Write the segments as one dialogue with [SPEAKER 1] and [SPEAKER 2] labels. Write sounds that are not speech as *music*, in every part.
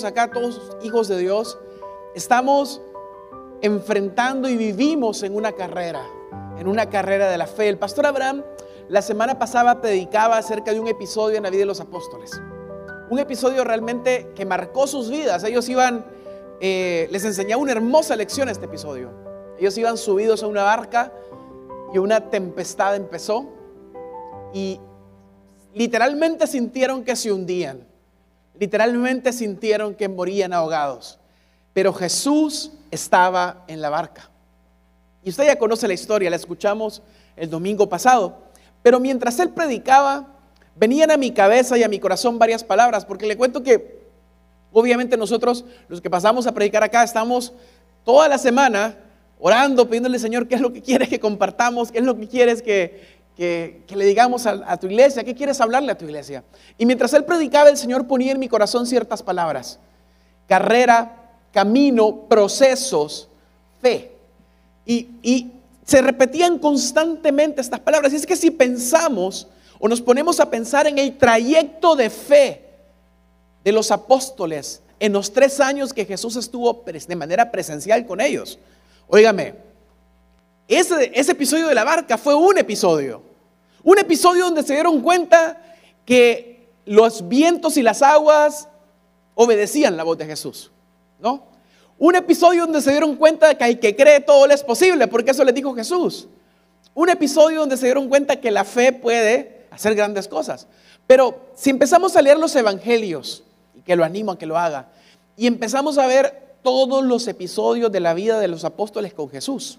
[SPEAKER 1] acá, todos hijos de Dios, estamos enfrentando y vivimos en una carrera, en una carrera de la fe. El pastor Abraham la semana pasada predicaba acerca de un episodio en la vida de los apóstoles. Un episodio realmente que marcó sus vidas. Ellos iban, eh, les enseñaba una hermosa lección este episodio. Ellos iban subidos a una barca y una tempestad empezó y literalmente sintieron que se hundían. Literalmente sintieron que morían ahogados. Pero Jesús estaba en la barca. Y usted ya conoce la historia, la escuchamos el domingo pasado. Pero mientras él predicaba, venían a mi cabeza y a mi corazón varias palabras, porque le cuento que obviamente nosotros, los que pasamos a predicar acá, estamos toda la semana orando, pidiéndole, Señor, qué es lo que quieres que compartamos, qué es lo que quieres que, le digamos a, tu iglesia, qué quieres hablarle a tu iglesia. Y mientras él predicaba, el Señor ponía en mi corazón ciertas palabras. Carrera, camino, procesos, fe. Y, y se repetían constantemente estas palabras. Y es que si pensamos o nos ponemos a pensar en el trayecto de fe de los apóstoles en los tres años que Jesús estuvo de manera presencial con ellos, Óigame, ese, ese episodio de la barca fue un episodio. Un episodio donde se dieron cuenta que los vientos y las aguas obedecían la voz de Jesús. ¿No? Un episodio donde se dieron cuenta de que hay que cree todo lo es posible, porque eso les dijo Jesús. Un episodio donde se dieron cuenta que la fe puede hacer grandes cosas. Pero si empezamos a leer los evangelios, y que lo animo a que lo haga, y empezamos a ver todos los episodios de la vida de los apóstoles con Jesús.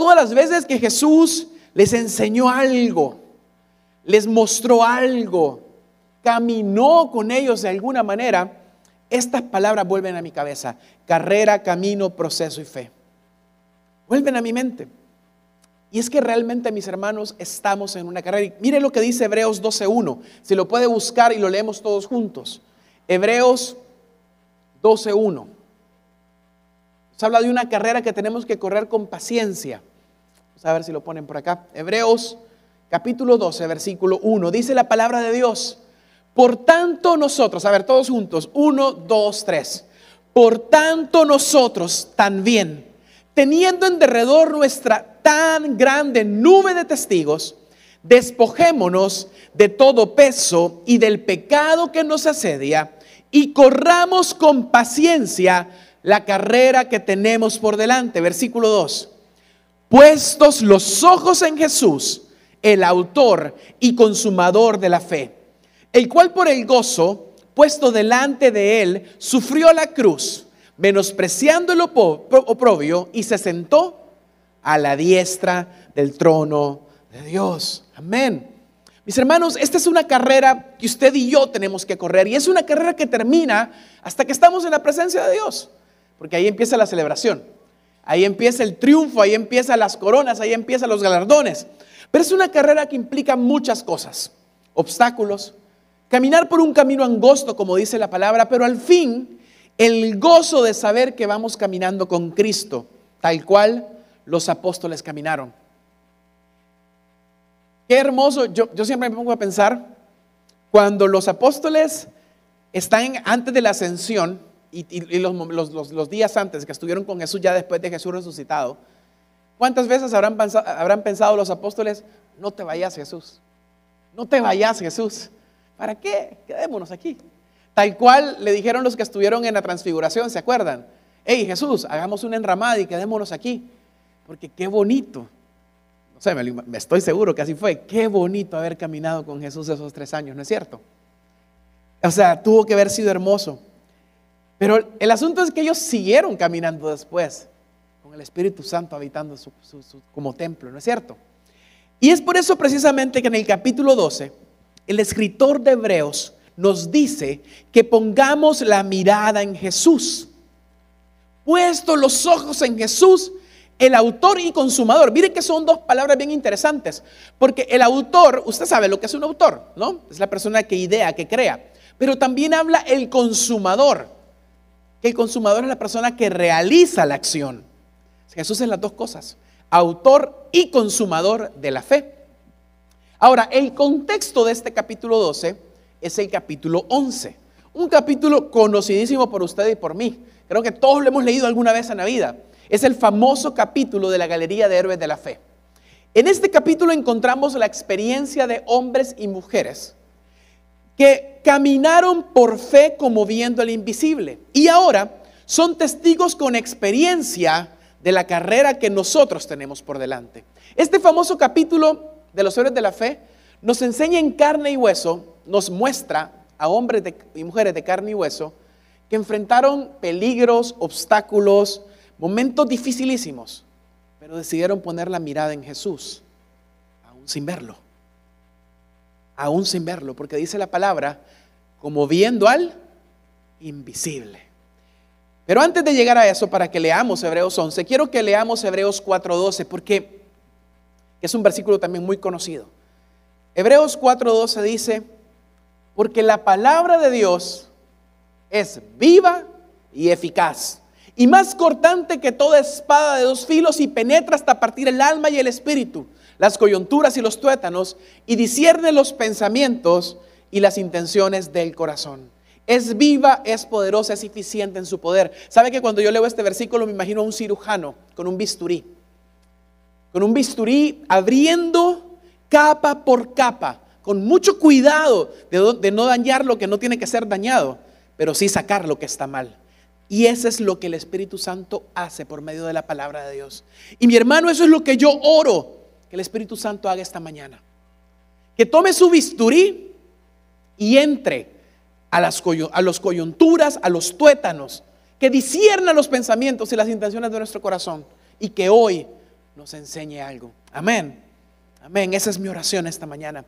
[SPEAKER 1] Todas las veces que Jesús les enseñó algo, les mostró algo, caminó con ellos de alguna manera, estas palabras vuelven a mi cabeza. Carrera, camino, proceso y fe. Vuelven a mi mente. Y es que realmente, mis hermanos, estamos en una carrera. mire lo que dice Hebreos 12.1. Si lo puede buscar y lo leemos todos juntos. Hebreos 12.1. Se habla de una carrera que tenemos que correr con paciencia. A ver si lo ponen por acá. Hebreos capítulo 12, versículo 1. Dice la palabra de Dios. Por tanto nosotros, a ver todos juntos, 1, 2, 3. Por tanto nosotros también, teniendo en derredor nuestra tan grande nube de testigos, despojémonos de todo peso y del pecado que nos asedia y corramos con paciencia la carrera que tenemos por delante. Versículo 2. Puestos los ojos en Jesús, el autor y consumador de la fe, el cual por el gozo puesto delante de él sufrió la cruz, menospreciando el oprobio y se sentó a la diestra del trono de Dios. Amén. Mis hermanos, esta es una carrera que usted y yo tenemos que correr y es una carrera que termina hasta que estamos en la presencia de Dios, porque ahí empieza la celebración, ahí empieza el triunfo, ahí empiezan las coronas, ahí empiezan los galardones. Pero es una carrera que implica muchas cosas, obstáculos, caminar por un camino angosto, como dice la palabra, pero al fin el gozo de saber que vamos caminando con Cristo, tal cual los apóstoles caminaron. Qué hermoso, yo, siempre me pongo a pensar, cuando los apóstoles están antes de la ascensión y, los, días antes que estuvieron con Jesús ya después de Jesús resucitado, ¿cuántas veces habrán pensado, habrán pensado los apóstoles, no te vayas Jesús, no te vayas Jesús, ¿para qué? Quedémonos aquí. Tal cual le dijeron los que estuvieron en la transfiguración, ¿se acuerdan? Hey Jesús, hagamos una enramada y quedémonos aquí, porque qué bonito o sea, me, estoy seguro que así fue. Qué bonito haber caminado con Jesús esos tres años, ¿no es cierto? O sea, tuvo que haber sido hermoso. Pero el asunto es que ellos siguieron caminando después, con el Espíritu Santo habitando como templo, ¿no es cierto? Y es por eso precisamente que en el capítulo 12, el escritor de Hebreos nos dice que pongamos la mirada en Jesús. Puesto los ojos en Jesús, el autor y consumador. Mire que son dos palabras bien interesantes, porque el autor, usted sabe lo que es un autor, ¿no? Es la persona que idea, que crea, pero también habla el consumador, que el consumador es la persona que realiza la acción. Jesús es las dos cosas, autor y consumador de la fe. Ahora, el contexto de este capítulo 12 es el capítulo 11. Un capítulo conocidísimo por usted y por mí. Creo que todos lo hemos leído alguna vez en la vida. Es el famoso capítulo de la Galería de Héroes de la Fe. En este capítulo encontramos la experiencia de hombres y mujeres que caminaron por fe como viendo el invisible y ahora son testigos con experiencia de la carrera que nosotros tenemos por delante. Este famoso capítulo de los héroes de la fe nos enseña en carne y hueso, nos muestra a hombres y mujeres de carne y hueso que enfrentaron peligros, obstáculos, momentos dificilísimos, pero decidieron poner la mirada en Jesús, aún sin verlo, aún sin verlo, porque dice la palabra, como viendo al invisible. Pero antes de llegar a eso, para que leamos Hebreos 11, quiero que leamos Hebreos 4.12, porque es un versículo también muy conocido. Hebreos 4.12 dice, porque la palabra de Dios es viva y eficaz y más cortante que toda espada de dos filos y penetra hasta partir el alma y el espíritu, las coyunturas y los tuétanos y discierne los pensamientos y las intenciones del corazón. Es viva, es poderosa, es eficiente en su poder. ¿Sabe que cuando yo leo este versículo me imagino a un cirujano con un bisturí? Con un bisturí abriendo capa por capa, con mucho cuidado de, de no dañar lo que no tiene que ser dañado, pero sí sacar lo que está mal. Y eso es lo que el Espíritu Santo hace por medio de la palabra de Dios. Y mi hermano, eso es lo que yo oro que el Espíritu Santo haga esta mañana. Que tome su bisturí y entre a las coyunturas, a los tuétanos, que disierna los pensamientos y las intenciones de nuestro corazón y que hoy nos enseñe algo. Amén. Amén. Esa es mi oración esta mañana.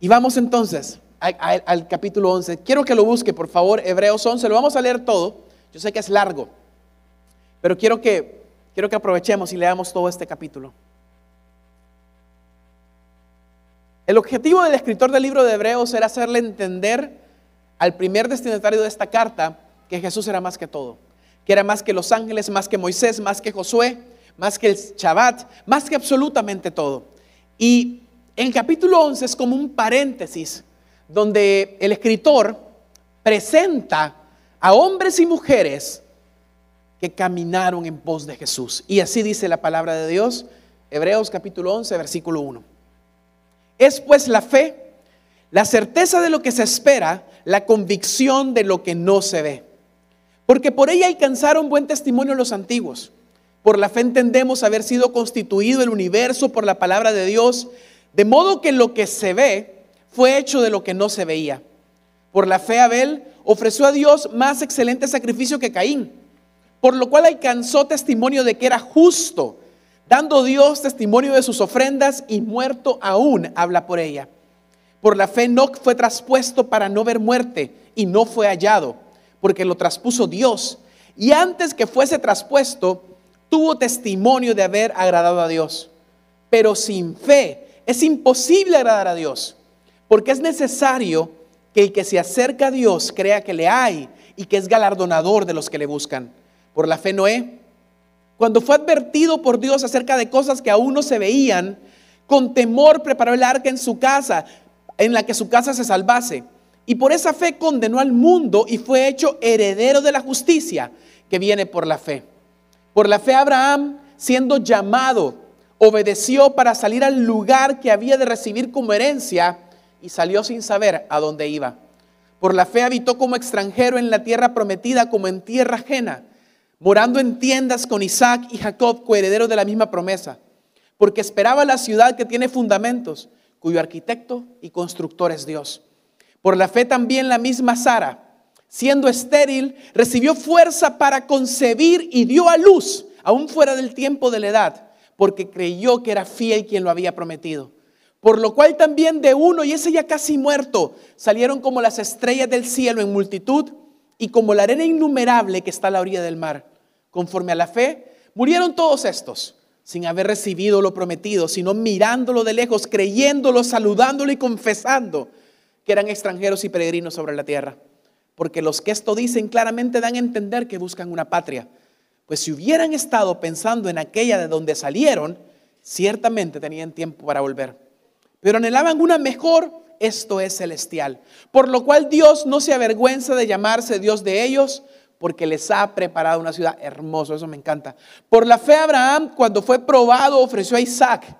[SPEAKER 1] Y vamos entonces al, capítulo 11. Quiero que lo busque, por favor, Hebreos 11. Lo vamos a leer todo. Yo sé que es largo, pero quiero que, quiero que aprovechemos y leamos todo este capítulo. El objetivo del escritor del libro de Hebreos era hacerle entender al primer destinatario de esta carta que Jesús era más que todo, que era más que los ángeles, más que Moisés, más que Josué, más que el Shabbat, más que absolutamente todo. Y el capítulo 11 es como un paréntesis donde el escritor presenta a hombres y mujeres que caminaron en pos de Jesús. Y así dice la palabra de Dios, Hebreos capítulo 11, versículo 1. Es pues la fe, la certeza de lo que se espera, la convicción de lo que no se ve. Porque por ella alcanzaron buen testimonio los antiguos. Por la fe entendemos haber sido constituido el universo por la palabra de Dios, de modo que lo que se ve fue hecho de lo que no se veía. Por la fe Abel ofreció a Dios más excelente sacrificio que Caín, por lo cual alcanzó testimonio de que era justo, dando Dios testimonio de sus ofrendas y muerto aún habla por ella. Por la fe Enoch fue traspuesto para no ver muerte y no fue hallado, porque lo traspuso Dios. Y antes que fuese traspuesto, tuvo testimonio de haber agradado a Dios. Pero sin fe es imposible agradar a Dios porque es necesario que el que se acerca a Dios crea que le hay y que es galardonador de los que le buscan. Por la fe Noé, cuando fue advertido por Dios acerca de cosas que aún no se veían, con temor preparó el arca en su casa, en la que su casa se salvase. Y por esa fe condenó al mundo y fue hecho heredero de la justicia que viene por la fe. Por la fe Abraham, siendo llamado, obedeció para salir al lugar que había de recibir como herencia y salió sin saber a dónde iba. Por la fe habitó como extranjero en la tierra prometida, como en tierra ajena, morando en tiendas con Isaac y Jacob, coherederos de la misma promesa, porque esperaba la ciudad que tiene fundamentos, cuyo arquitecto y constructor es Dios. Por la fe también la misma Sara, siendo estéril, recibió fuerza para concebir y dio a luz, aún fuera del tiempo de la edad, porque creyó que era fiel quien lo había prometido. Por lo cual también de uno, y ese ya casi muerto, salieron como las estrellas del cielo en multitud y como la arena innumerable que está a la orilla del mar. Conforme a la fe, murieron todos estos, sin haber recibido lo prometido, sino mirándolo de lejos, creyéndolo, saludándolo y confesando que eran extranjeros y peregrinos sobre la tierra. Porque los que esto dicen claramente dan a entender que buscan una patria. Pues si hubieran estado pensando en aquella de donde salieron, ciertamente tenían tiempo para volver pero anhelaban una mejor esto es celestial. Por lo cual Dios no se avergüenza de llamarse Dios de ellos, porque les ha preparado una ciudad hermosa, eso me encanta. Por la fe Abraham, cuando fue probado, ofreció a Isaac,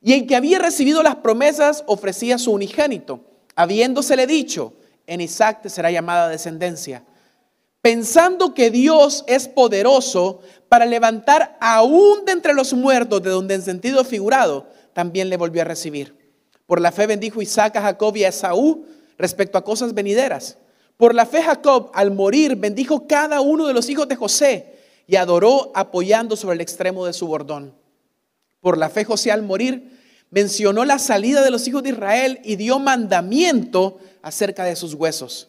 [SPEAKER 1] y el que había recibido las promesas ofrecía a su unigénito, habiéndosele dicho, en Isaac te será llamada descendencia. Pensando que Dios es poderoso para levantar aún de entre los muertos, de donde en sentido figurado, también le volvió a recibir. Por la fe bendijo Isaac a Jacob y a Esaú respecto a cosas venideras. Por la fe Jacob, al morir, bendijo cada uno de los hijos de José y adoró apoyando sobre el extremo de su bordón. Por la fe José, al morir, mencionó la salida de los hijos de Israel y dio mandamiento acerca de sus huesos.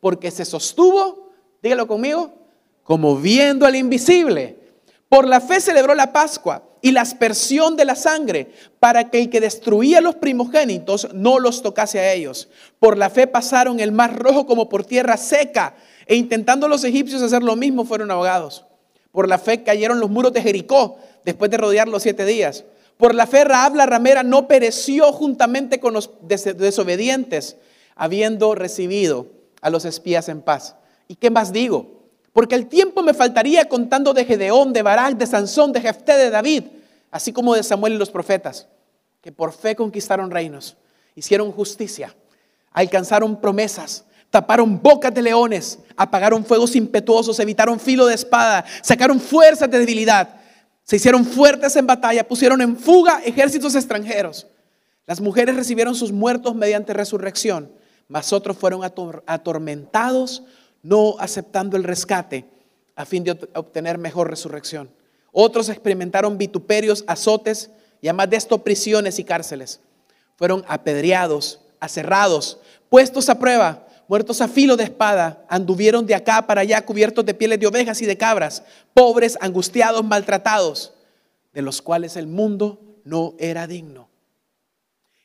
[SPEAKER 1] porque se sostuvo, dígalo conmigo, como viendo al invisible. Por la fe celebró la Pascua y la aspersión de la sangre, para que el que destruía los primogénitos no los tocase a ellos. Por la fe pasaron el mar rojo como por tierra seca, e intentando los egipcios hacer lo mismo, fueron ahogados. Por la fe cayeron los muros de Jericó, después de rodear los siete días. Por la fe Raab la ramera no pereció juntamente con los desobedientes, habiendo recibido a los espías en paz. ¿Y qué más digo? Porque el tiempo me faltaría contando de Gedeón, de Barak, de Sansón, de Jefté, de David, así como de Samuel y los profetas, que por fe conquistaron reinos, hicieron justicia, alcanzaron promesas, taparon bocas de leones, apagaron fuegos impetuosos, evitaron filo de espada, sacaron fuerzas de debilidad, se hicieron fuertes en batalla, pusieron en fuga ejércitos extranjeros. Las mujeres recibieron sus muertos mediante resurrección, mas otros fueron atormentados no aceptando el rescate a fin de obtener mejor resurrección. Otros experimentaron vituperios, azotes y además de esto prisiones y cárceles. Fueron apedreados, aserrados, puestos a prueba, muertos a filo de espada, anduvieron de acá para allá cubiertos de pieles de ovejas y de cabras, pobres, angustiados, maltratados, de los cuales el mundo no era digno.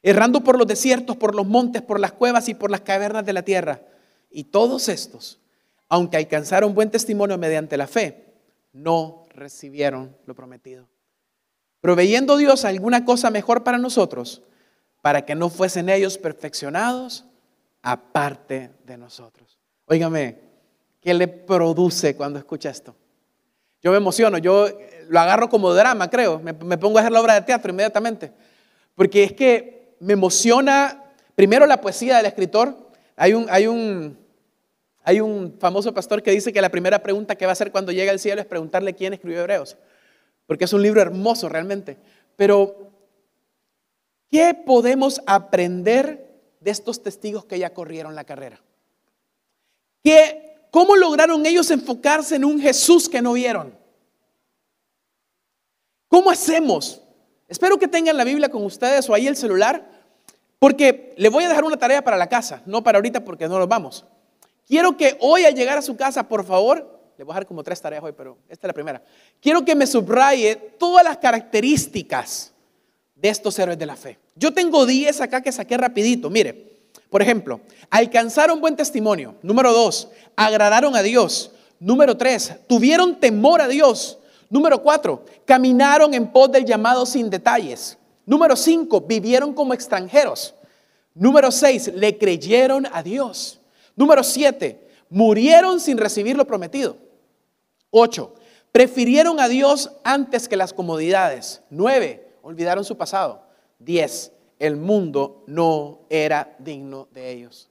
[SPEAKER 1] Errando por los desiertos, por los montes, por las cuevas y por las cavernas de la tierra. Y todos estos aunque alcanzaron buen testimonio mediante la fe, no recibieron lo prometido. Proveyendo Dios alguna cosa mejor para nosotros, para que no fuesen ellos perfeccionados aparte de nosotros. Óigame, ¿qué le produce cuando escucha esto? Yo me emociono, yo lo agarro como drama, creo. Me, pongo a hacer la obra de teatro inmediatamente. Porque es que me emociona, primero, la poesía del escritor. Hay un, hay un, hay un famoso pastor que dice que la primera pregunta que va a hacer cuando llega al cielo es preguntarle quién escribió Hebreos, porque es un libro hermoso realmente. Pero, ¿qué podemos aprender de estos testigos que ya corrieron la carrera? ¿Qué, ¿Cómo lograron ellos enfocarse en un Jesús que no vieron? ¿Cómo hacemos? Espero que tengan la Biblia con ustedes o ahí el celular, porque le voy a dejar una tarea para la casa, no para ahorita porque no nos vamos. Quiero que hoy al llegar a su casa, por favor, le voy a dejar como tres tareas hoy, pero esta es la primera. Quiero que me subraye todas las características de estos héroes de la fe. Yo tengo 10 acá que saqué rapidito. Mire, por ejemplo, alcanzaron buen testimonio. Número dos, agradaron a Dios. Número tres, tuvieron temor a Dios. Número cuatro, caminaron en pos del llamado sin detalles. Número cinco, vivieron como extranjeros. Número seis, le creyeron a Dios. Número siete, murieron sin recibir lo prometido. Ocho, prefirieron a Dios antes que las comodidades. Nueve, olvidaron su pasado. Diez, el mundo no era digno de ellos.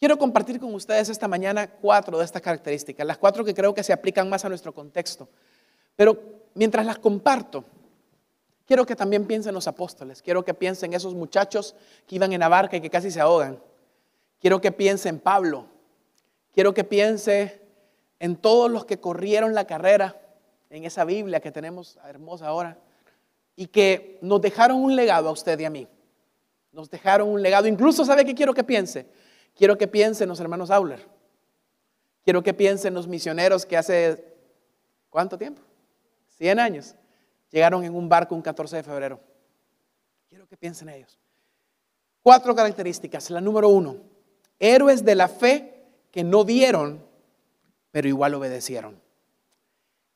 [SPEAKER 1] Quiero compartir con ustedes esta mañana cuatro de estas características, las cuatro que creo que se aplican más a nuestro contexto. Pero mientras las comparto, quiero que también piensen los apóstoles, quiero que piensen esos muchachos que iban en la barca y que casi se ahogan. Quiero que piense en Pablo. Quiero que piense en todos los que corrieron la carrera en esa Biblia que tenemos hermosa ahora y que nos dejaron un legado a usted y a mí. Nos dejaron un legado. Incluso, ¿sabe qué quiero que piense? Quiero que piensen los hermanos Auler. Quiero que piensen los misioneros que hace, ¿cuánto tiempo? 100 años. Llegaron en un barco un 14 de febrero. Quiero que piensen ellos. Cuatro características. La número uno, héroes de la fe que no vieron, pero igual obedecieron.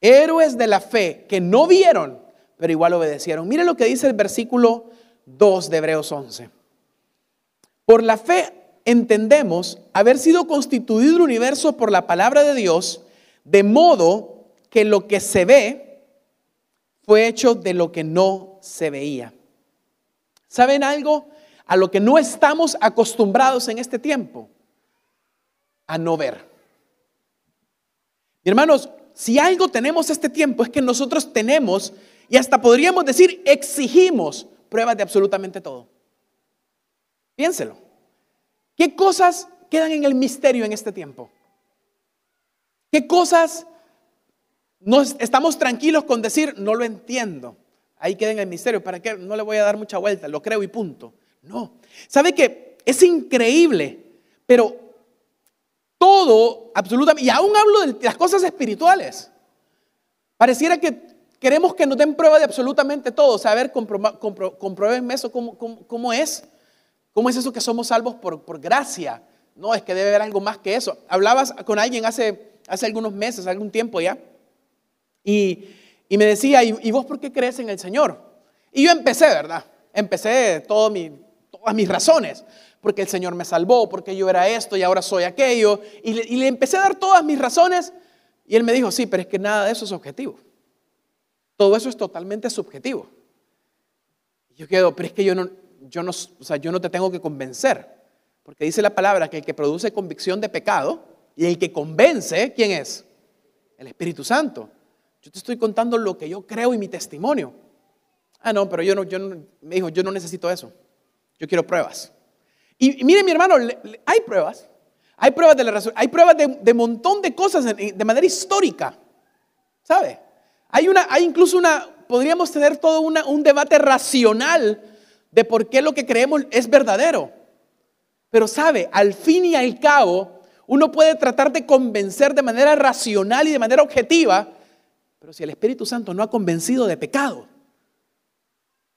[SPEAKER 1] Héroes de la fe que no vieron, pero igual obedecieron. Mire lo que dice el versículo 2 de Hebreos 11. Por la fe entendemos haber sido constituido el universo por la palabra de Dios, de modo que lo que se ve fue hecho de lo que no se veía. ¿Saben algo? A lo que no estamos acostumbrados en este tiempo, a no ver. hermanos, si algo tenemos este tiempo es que nosotros tenemos, y hasta podríamos decir, exigimos pruebas de absolutamente todo. Piénselo. ¿Qué cosas quedan en el misterio en este tiempo? ¿Qué cosas nos estamos tranquilos con decir, no lo entiendo? Ahí queda en el misterio. ¿Para qué? No le voy a dar mucha vuelta, lo creo y punto. No. ¿Sabe que es increíble? Pero todo, absolutamente, y aún hablo de las cosas espirituales. Pareciera que queremos que nos den prueba de absolutamente todo. Saber, compruébenme eso, ¿cómo, cómo es? ¿Cómo es eso que somos salvos por, gracia? No, es que debe haber algo más que eso. Hablabas con alguien hace, hace algunos meses, algún tiempo ya, y, me decía, ¿y, vos por qué crees en el Señor? Y yo empecé, ¿verdad? Empecé todo todas mis razones, porque el Señor me salvó, porque yo era esto y ahora soy aquello, y le, y le empecé a dar todas mis razones, y él me dijo, sí, pero es que nada de eso es objetivo. Todo eso es totalmente subjetivo. Y yo quedo, pero es que yo no, yo no, o sea, yo no te tengo que convencer, porque dice la palabra que el que produce convicción de pecado y el que convence, ¿quién es? El Espíritu Santo. Yo te estoy contando lo que yo creo y mi testimonio. Ah, no, pero yo no, yo me dijo, yo no necesito eso. Yo quiero pruebas. Y, mire, mi hermano, hay pruebas. Hay pruebas de la razón, hay pruebas de, de montón de cosas de manera histórica. ¿Sabe? Hay, una, hay incluso una, podríamos tener todo un debate racional de por qué lo que creemos es verdadero. Pero sabe, al fin y al cabo, uno puede tratar de convencer de manera racional y de manera objetiva, pero si el Espíritu Santo no ha convencido de pecado,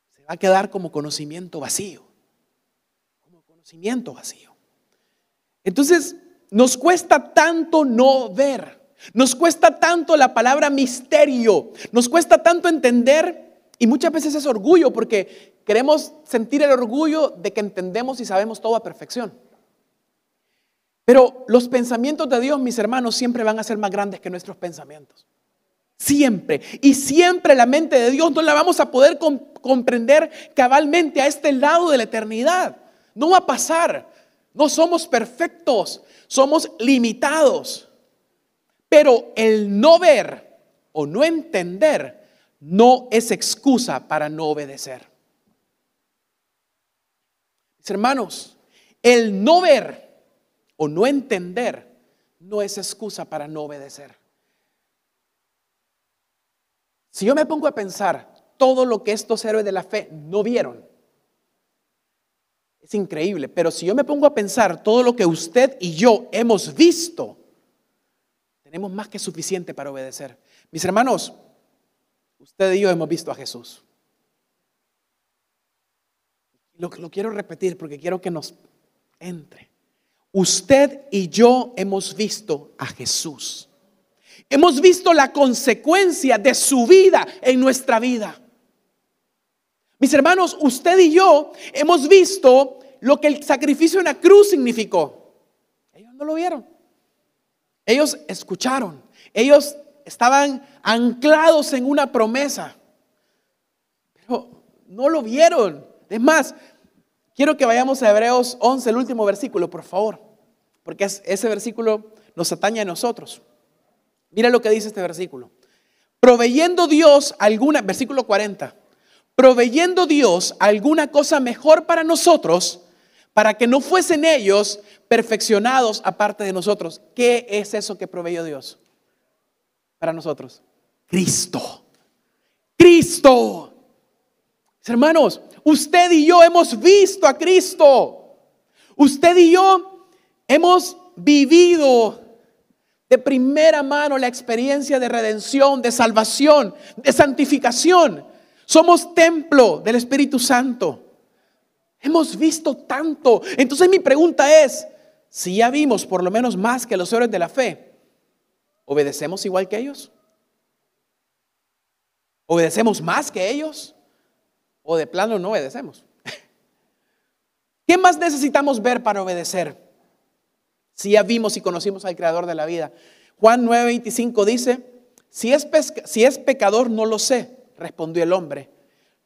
[SPEAKER 1] se va a quedar como conocimiento vacío. Como conocimiento vacío. Entonces, nos cuesta tanto no ver. Nos cuesta tanto la palabra misterio. Nos cuesta tanto entender y muchas veces es orgullo porque Queremos sentir el orgullo de que entendemos y sabemos todo a perfección. Pero los pensamientos de Dios, mis hermanos, siempre van a ser más grandes que nuestros pensamientos. Siempre. Y siempre la mente de Dios no la vamos a poder comprender cabalmente a este lado de la eternidad. No va a pasar. No somos perfectos. Somos limitados. Pero el no ver o no entender no es excusa para no obedecer hermanos, el no ver o no entender no es excusa para no obedecer. Si yo me pongo a pensar todo lo que estos héroes de la fe no vieron, es increíble, pero si yo me pongo a pensar todo lo que usted y yo hemos visto, tenemos más que suficiente para obedecer. Mis hermanos, usted y yo hemos visto a Jesús. Lo, quiero repetir porque quiero que nos entre. Usted y yo hemos visto a Jesús. Hemos visto la consecuencia de su vida en nuestra vida. Mis hermanos, usted y yo hemos visto lo que el sacrificio en la cruz significó. Ellos no lo vieron. Ellos escucharon. Ellos estaban anclados en una promesa. Pero no lo vieron. Es más, quiero que vayamos a Hebreos 11, el último versículo, por favor, porque ese versículo nos atañe a nosotros. Mira lo que dice este versículo. Proveyendo Dios alguna, versículo 40, proveyendo Dios alguna cosa mejor para nosotros, para que no fuesen ellos perfeccionados aparte de nosotros. ¿Qué es eso que proveyó Dios para nosotros? Cristo. Cristo. Hermanos, usted y yo hemos visto a Cristo. Usted y yo hemos vivido de primera mano la experiencia de redención, de salvación, de santificación. Somos templo del Espíritu Santo. Hemos visto tanto. Entonces mi pregunta es, si ya vimos por lo menos más que los héroes de la fe, ¿obedecemos igual que ellos? ¿Obedecemos más que ellos? ¿O de plano no obedecemos? *laughs* ¿Qué más necesitamos ver para obedecer? Si ya vimos y conocimos al Creador de la vida. Juan 9:25 dice, si es, pecador no lo sé, respondió el hombre.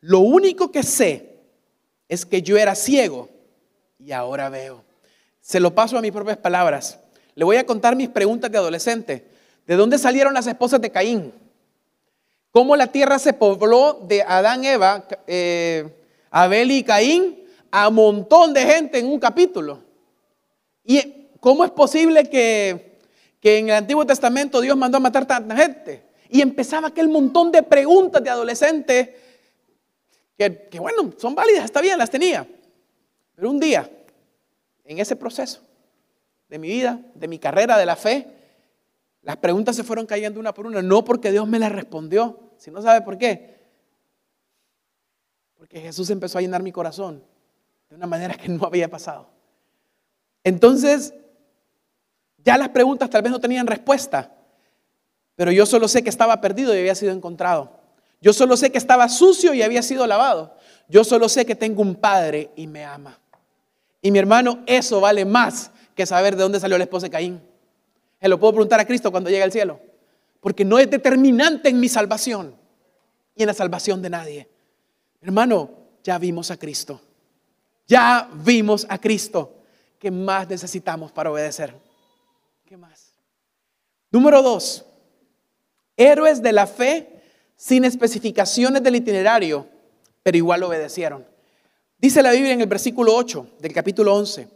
[SPEAKER 1] Lo único que sé es que yo era ciego y ahora veo. Se lo paso a mis propias palabras. Le voy a contar mis preguntas de adolescente. ¿De dónde salieron las esposas de Caín? ¿Cómo la tierra se pobló de Adán, Eva, eh, Abel y Caín a montón de gente en un capítulo? ¿Y cómo es posible que, que en el Antiguo Testamento Dios mandó a matar tanta gente? Y empezaba aquel montón de preguntas de adolescente que, bueno, son válidas, está bien, las tenía. Pero un día, en ese proceso de mi vida, de mi carrera, de la fe, las preguntas se fueron cayendo una por una, no porque Dios me las respondió, si no sabe por qué. Porque Jesús empezó a llenar mi corazón de una manera que no había pasado. Entonces, ya las preguntas tal vez no tenían respuesta, pero yo solo sé que estaba perdido y había sido encontrado. Yo solo sé que estaba sucio y había sido lavado. Yo solo sé que tengo un padre y me ama. Y mi hermano, eso vale más que saber de dónde salió la esposa de Caín. Se lo puedo preguntar a Cristo cuando llegue al cielo. Porque no es determinante en mi salvación y en la salvación de nadie. Hermano, ya vimos a Cristo. Ya vimos a Cristo. ¿Qué más necesitamos para obedecer? ¿Qué más? Número dos, héroes de la fe sin especificaciones del itinerario, pero igual obedecieron. Dice la Biblia en el versículo 8 del capítulo 11,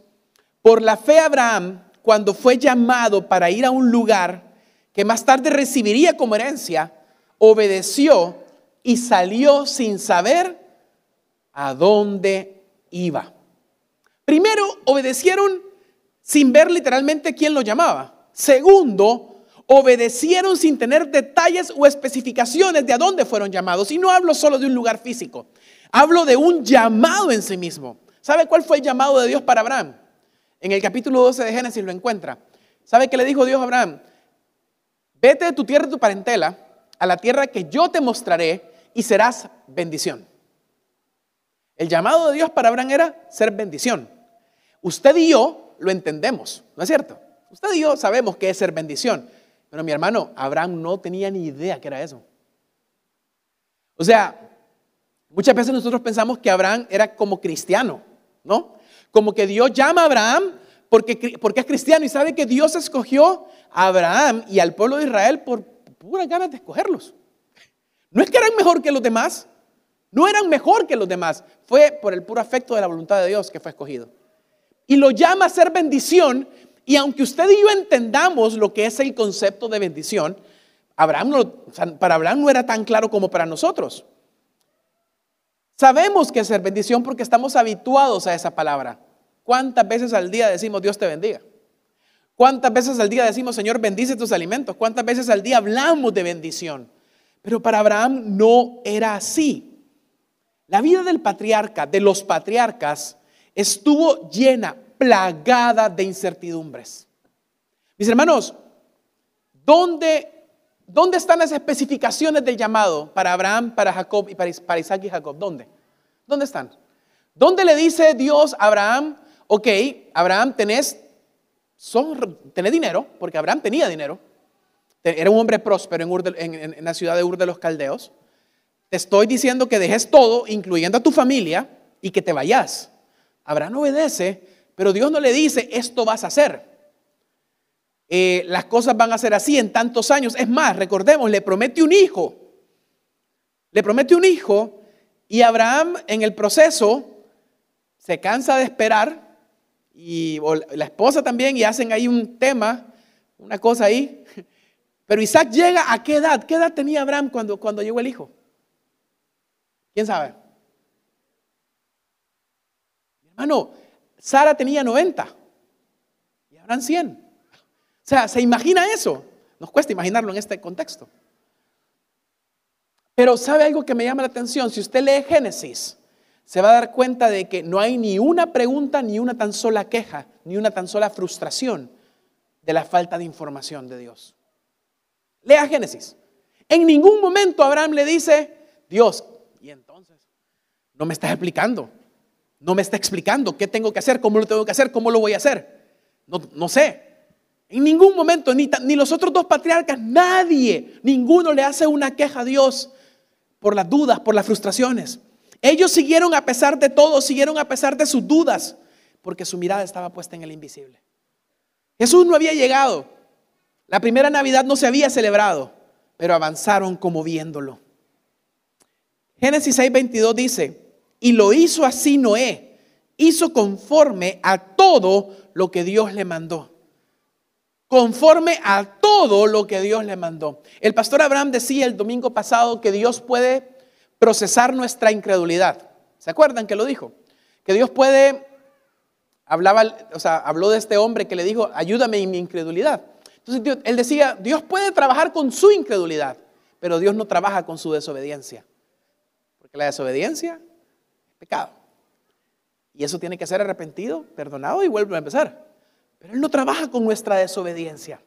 [SPEAKER 1] por la fe Abraham, cuando fue llamado para ir a un lugar que más tarde recibiría como herencia, obedeció y salió sin saber a dónde iba. Primero, obedecieron sin ver literalmente quién lo llamaba. Segundo, obedecieron sin tener detalles o especificaciones de a dónde fueron llamados. Y no hablo solo de un lugar físico, hablo de un llamado en sí mismo. ¿Sabe cuál fue el llamado de Dios para Abraham? En el capítulo 12 de Génesis lo encuentra. ¿Sabe qué le dijo Dios a Abraham? Vete de tu tierra y tu parentela a la tierra que yo te mostraré y serás bendición. El llamado de Dios para Abraham era ser bendición. Usted y yo lo entendemos, ¿no es cierto? Usted y yo sabemos qué es ser bendición. Pero mi hermano, Abraham no tenía ni idea que era eso. O sea, muchas veces nosotros pensamos que Abraham era como cristiano, ¿no? Como que Dios llama a Abraham porque, porque es cristiano y sabe que Dios escogió a Abraham y al pueblo de Israel por puras ganas de escogerlos. No es que eran mejor que los demás, no eran mejor que los demás, fue por el puro afecto de la voluntad de Dios que fue escogido. Y lo llama a ser bendición y aunque usted y yo entendamos lo que es el concepto de bendición, Abraham para Abraham no era tan claro como para nosotros. Sabemos que es ser bendición porque estamos habituados a esa palabra. ¿Cuántas veces al día decimos Dios te bendiga? ¿Cuántas veces al día decimos Señor bendice tus alimentos? ¿Cuántas veces al día hablamos de bendición? Pero para Abraham no era así. La vida del patriarca, de los patriarcas, estuvo llena plagada de incertidumbres. Mis hermanos, ¿dónde, ¿dónde están las especificaciones del llamado para Abraham, para Jacob y para Isaac y Jacob? ¿Dónde? ¿Dónde están? ¿Dónde le dice Dios a Abraham, ok, Abraham, tenés, son, dinero, porque Abraham tenía dinero, era un hombre próspero en, en la ciudad de Ur de los Caldeos, te estoy diciendo que dejes todo, incluyendo a tu familia, y que te vayas. Abraham obedece pero Dios no le dice, esto vas a hacer. Eh, las cosas van a ser así en tantos años. Es más, recordemos, le promete un hijo. Le promete un hijo y Abraham en el proceso se cansa de esperar y la esposa también y hacen ahí un tema, una cosa ahí. Pero Isaac llega a qué edad? ¿Qué edad tenía Abraham cuando, cuando llegó el hijo? ¿Quién sabe? Hermano, Sara tenía 90 y Abraham 100. O sea, ¿se imagina eso? Nos cuesta imaginarlo en este contexto. Pero ¿sabe algo que me llama la atención? Si usted lee Génesis, se va a dar cuenta de que no hay ni una pregunta, ni una tan sola queja, ni una tan sola frustración de la falta de información de Dios. Lea Génesis. En ningún momento Abraham le dice, Dios, y entonces, no me estás explicando, no me está explicando qué tengo que hacer, cómo lo tengo que hacer, cómo lo voy a hacer. No, no sé. En ningún momento, ni, ni los otros dos patriarcas, nadie, ninguno le hace una queja a Dios por las dudas, por las frustraciones. Ellos siguieron a pesar de todo, siguieron a pesar de sus dudas, porque su mirada estaba puesta en el invisible. Jesús no había llegado. La primera Navidad no se había celebrado, pero avanzaron como viéndolo. Génesis 6:22 dice, y lo hizo así Noé, hizo conforme a todo lo que Dios le mandó. Conforme a todo lo que Dios le mandó. El pastor Abraham decía el domingo pasado que Dios puede procesar nuestra incredulidad. ¿Se acuerdan que lo dijo? Que Dios puede hablaba, o sea, habló de este hombre que le dijo, ayúdame en mi incredulidad. Entonces él decía, Dios puede trabajar con su incredulidad, pero Dios no trabaja con su desobediencia. Porque la desobediencia es pecado. Y eso tiene que ser arrepentido, perdonado y vuelve a empezar. Pero Él no trabaja con nuestra desobediencia.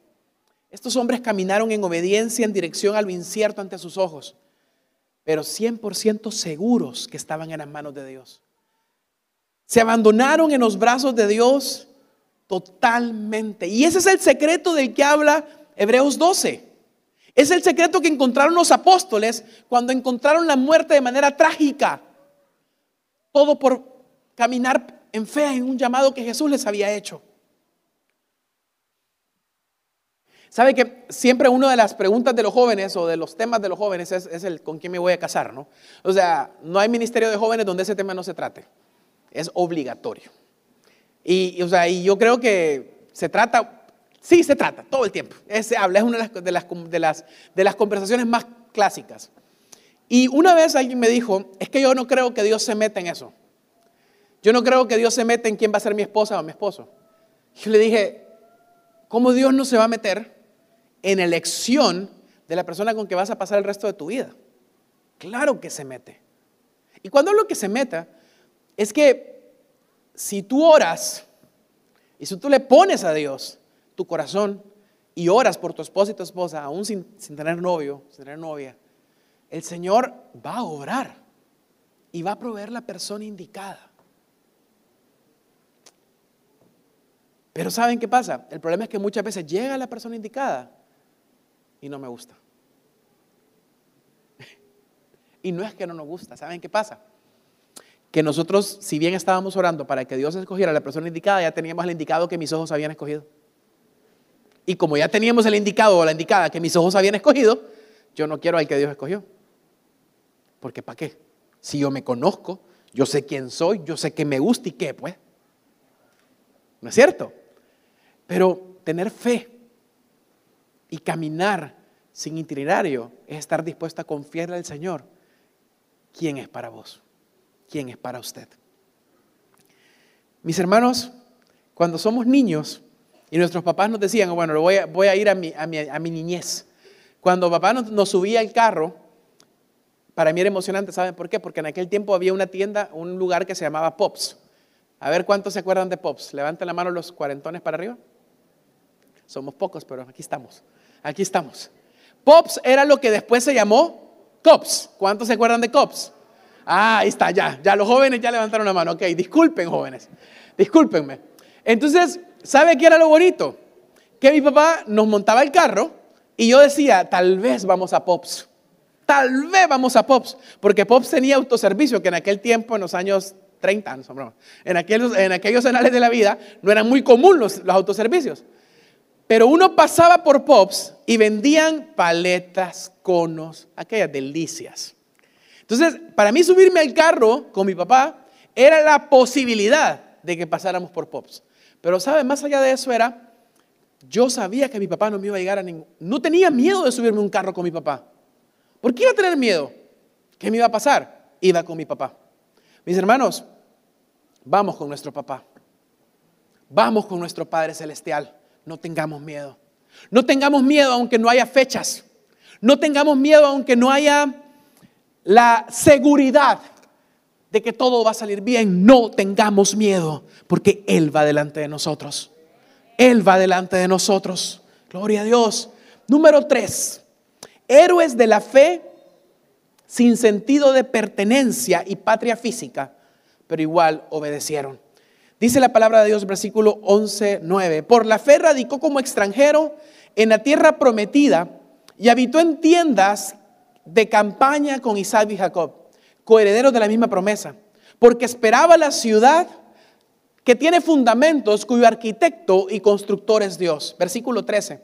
[SPEAKER 1] Estos hombres caminaron en obediencia en dirección a lo incierto ante sus ojos, pero 100% seguros que estaban en las manos de Dios. Se abandonaron en los brazos de Dios totalmente. Y ese es el secreto del que habla Hebreos 12. Es el secreto que encontraron los apóstoles cuando encontraron la muerte de manera trágica. Todo por caminar en fe en un llamado que Jesús les había hecho. Sabe que siempre una de las preguntas de los jóvenes o de los temas de los jóvenes es, es el con quién me voy a casar, ¿no? O sea, no hay ministerio de jóvenes donde ese tema no se trate es obligatorio. Y, o sea, y yo creo que se trata, sí se trata, todo el tiempo. Se habla, es una de las, de, las, de, las, conversaciones más clásicas. Y una vez alguien me dijo, es que yo no creo que Dios se meta en eso. Yo no creo que Dios se meta en quién va a ser mi esposa o mi esposo. Yo le dije, ¿cómo Dios no se va a meter en elección de la persona con que vas a pasar el resto de tu vida? Claro que se mete. Y cuando lo que se meta, es que si tú oras y si tú le pones a Dios tu corazón y oras por tu esposa y tu esposa, aún sin, tener novio, sin tener novia, el Señor va a obrar y va a proveer la persona indicada. Pero ¿saben qué pasa? El problema es que muchas veces llega la persona indicada y no me gusta. *laughs* Y no es que no nos gusta, ¿saben qué pasa? que nosotros, si bien estábamos orando para que Dios escogiera a la persona indicada, ya teníamos el indicado que mis ojos habían escogido. Y como ya teníamos el indicado o la indicada que mis ojos habían escogido, yo no quiero al que Dios escogió. Porque ¿para qué? Si yo me conozco, yo sé quién soy, yo sé qué me gusta y qué, pues. ¿No es cierto? Pero tener fe y caminar sin itinerario es estar dispuesto a confiarle al Señor quién es para vos quién es para usted. Mis hermanos, cuando somos niños y nuestros papás nos decían, bueno, voy a, voy a ir a mi, niñez. Cuando papá nos, subía al carro, para mí era emocionante, ¿saben por qué? Porque en aquel tiempo había una tienda, un lugar que se llamaba Pops. A ver cuántos se acuerdan de Pops. Levanten la mano los cuarentones para arriba. Somos pocos, pero aquí estamos. Aquí estamos. Pops era lo que después se llamó Cops. ¿Cuántos se acuerdan de Cops? Ah, ahí está, ya. Ya los jóvenes ya levantaron la mano. Ok, disculpen, jóvenes. Discúlpenme. Entonces, ¿sabe qué era lo bonito? Que mi papá nos montaba el carro y yo decía, tal vez vamos a Pops. Tal vez vamos a Pops. Porque Pops tenía autoservicio, que en aquel tiempo, en los años 30, en, aquellos, en aquellos anales de la vida, no eran muy comunes los autoservicios. Pero uno pasaba por Pops y vendían paletas, conos, aquellas delicias. Entonces, para mí subirme al carro con mi papá era la posibilidad de que pasáramos por Pops. Pero, ¿sabe? Más allá de eso era, yo sabía que mi papá no me iba a llegar a ningún... No tenía miedo de subirme un carro con mi papá. ¿Por qué iba a tener miedo? ¿Qué me iba a pasar? Iba con mi papá. Mis hermanos, Vamos con nuestro papá. Vamos con nuestro Padre Celestial. No tengamos miedo. No tengamos miedo aunque no haya fechas. No tengamos miedo aunque no haya la seguridad de que todo va a salir bien. No tengamos miedo porque Él va delante de nosotros. Él va delante de nosotros. Gloria a Dios. Número tres, héroes de la fe sin sentido de pertenencia y patria física, pero igual obedecieron. Dice la palabra de Dios, versículo 11, 9. Por la fe radicó como extranjero en la tierra prometida y habitó en tiendas de campaña con Isaac y Jacob, coherederos de la misma promesa, porque esperaba la ciudad que tiene fundamentos, cuyo arquitecto y constructor es Dios. Versículo 13.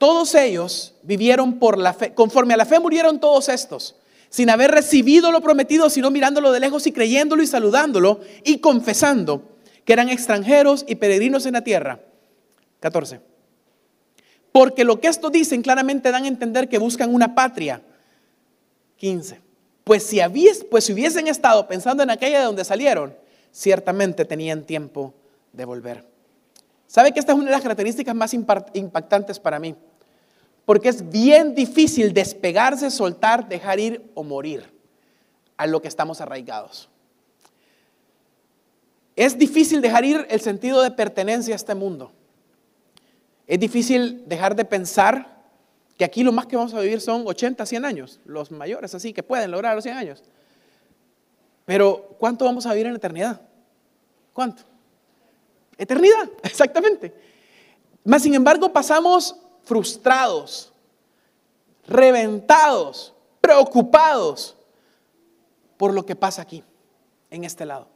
[SPEAKER 1] Todos ellos vivieron por la fe, conforme a la fe murieron todos estos, sin haber recibido lo prometido, sino mirándolo de lejos y creyéndolo y saludándolo y confesando que eran extranjeros y peregrinos en la tierra. 14. Porque lo que estos dicen claramente dan a entender que buscan una patria. 15. Pues si, pues si hubiesen estado pensando en aquella de donde salieron, ciertamente tenían tiempo de volver. ¿Sabe que esta es una de las características más impactantes para mí? Porque es bien difícil despegarse, soltar, dejar ir o morir a lo que estamos arraigados. Es difícil dejar ir el sentido de pertenencia a este mundo. Es difícil dejar de pensar que aquí lo más que vamos a vivir son 80, 100 años, los mayores así que pueden lograr los 100 años. Pero ¿cuánto vamos a vivir en eternidad? ¿Cuánto? Eternidad, *laughs* exactamente. Más sin embargo pasamos frustrados, reventados, preocupados por lo que pasa aquí, en este lado.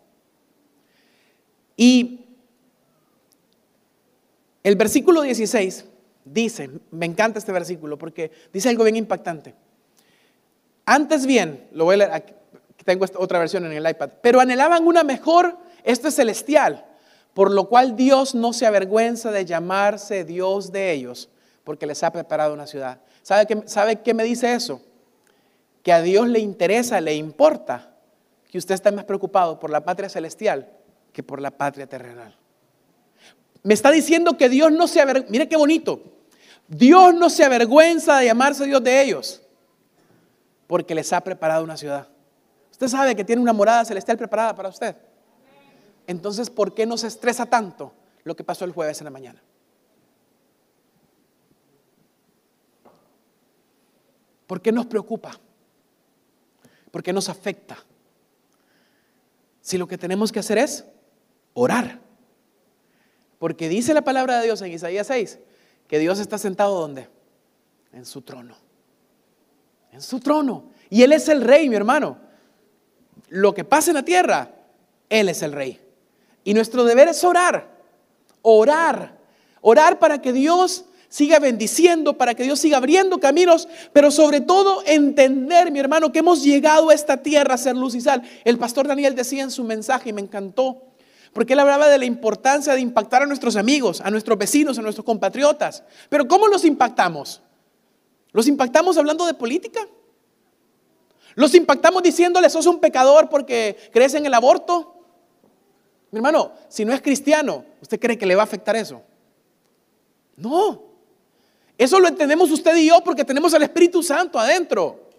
[SPEAKER 1] Y el versículo 16 dice, me encanta este versículo porque dice algo bien impactante. Antes bien, lo voy a leer, tengo otra versión en el iPad, pero anhelaban una mejor, esto es celestial, por lo cual Dios no se avergüenza de llamarse Dios de ellos, porque les ha preparado una ciudad. ¿Sabe qué, ¿Sabe qué me dice eso? Que a Dios le interesa, le importa que usted esté más preocupado por la patria celestial que por la patria terrenal. Me está diciendo que Dios no se avergüenza, mire qué bonito, Dios no se avergüenza de llamarse Dios de ellos, porque les ha preparado una ciudad. Usted sabe que tiene una morada celestial preparada para usted. Entonces, ¿por qué no se estresa tanto lo que pasó el jueves en la mañana? ¿Por qué nos preocupa? ¿Por qué nos afecta? Si lo que tenemos que hacer es orar. Porque dice la palabra de Dios en Isaías 6 que Dios está sentado donde? En su trono. En su trono. Y Él es el rey, mi hermano. Lo que pasa en la tierra, Él es el rey. Y nuestro deber es orar. Orar. Orar para que Dios siga bendiciendo, para que Dios siga abriendo caminos, pero sobre todo entender, mi hermano, que hemos llegado a esta tierra a ser luz y sal. El pastor Daniel decía en su mensaje, y me encantó, porque él hablaba de la importancia de impactar a nuestros amigos, a nuestros vecinos, a nuestros compatriotas. Pero ¿cómo los impactamos? ¿Los impactamos hablando de política? ¿Los impactamos diciéndole sos un pecador porque crees en el aborto? Mi hermano, si no es cristiano, ¿usted cree que le va a afectar eso? No. Eso lo entendemos usted y yo porque tenemos al Espíritu Santo adentro.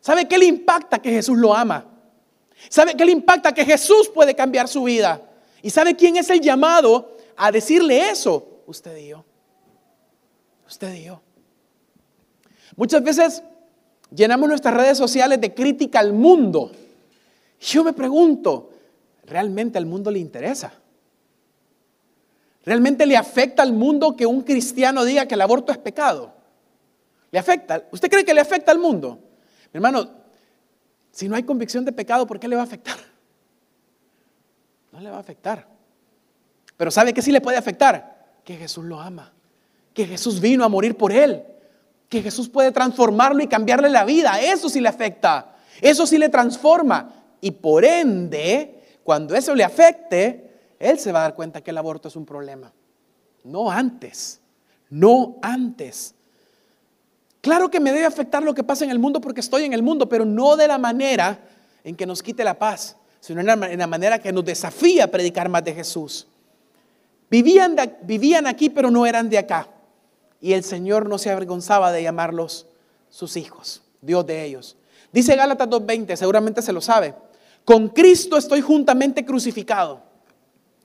[SPEAKER 1] ¿Sabe qué le impacta que Jesús lo ama? ¿Sabe qué le impacta que Jesús puede cambiar su vida? ¿Y sabe quién es el llamado a decirle eso? Usted y yo. Usted y yo. Muchas veces llenamos nuestras redes sociales de crítica al mundo. Yo me pregunto, ¿realmente al mundo le interesa? ¿Realmente le afecta al mundo que un cristiano diga que el aborto es pecado? ¿Le afecta? ¿Usted cree que le afecta al mundo? Mi hermano, si no hay convicción de pecado, ¿por qué le va a afectar? No le va a afectar. Pero ¿sabe qué sí le puede afectar? Que Jesús lo ama. Que Jesús vino a morir por él. Que Jesús puede transformarlo y cambiarle la vida. Eso sí le afecta. Eso sí le transforma. Y por ende, cuando eso le afecte, él se va a dar cuenta que el aborto es un problema. No antes, no antes. Claro que me debe afectar lo que pasa en el mundo porque estoy en el mundo, pero no de la manera en que nos quite la paz, sino en una manera que nos desafía a predicar más de Jesús. Vivían, vivían aquí, pero no eran de acá. Y el Señor no se avergonzaba de llamarlos sus hijos, Dios de ellos. Dice Gálatas 2.20, seguramente se lo sabe. Con Cristo estoy juntamente crucificado.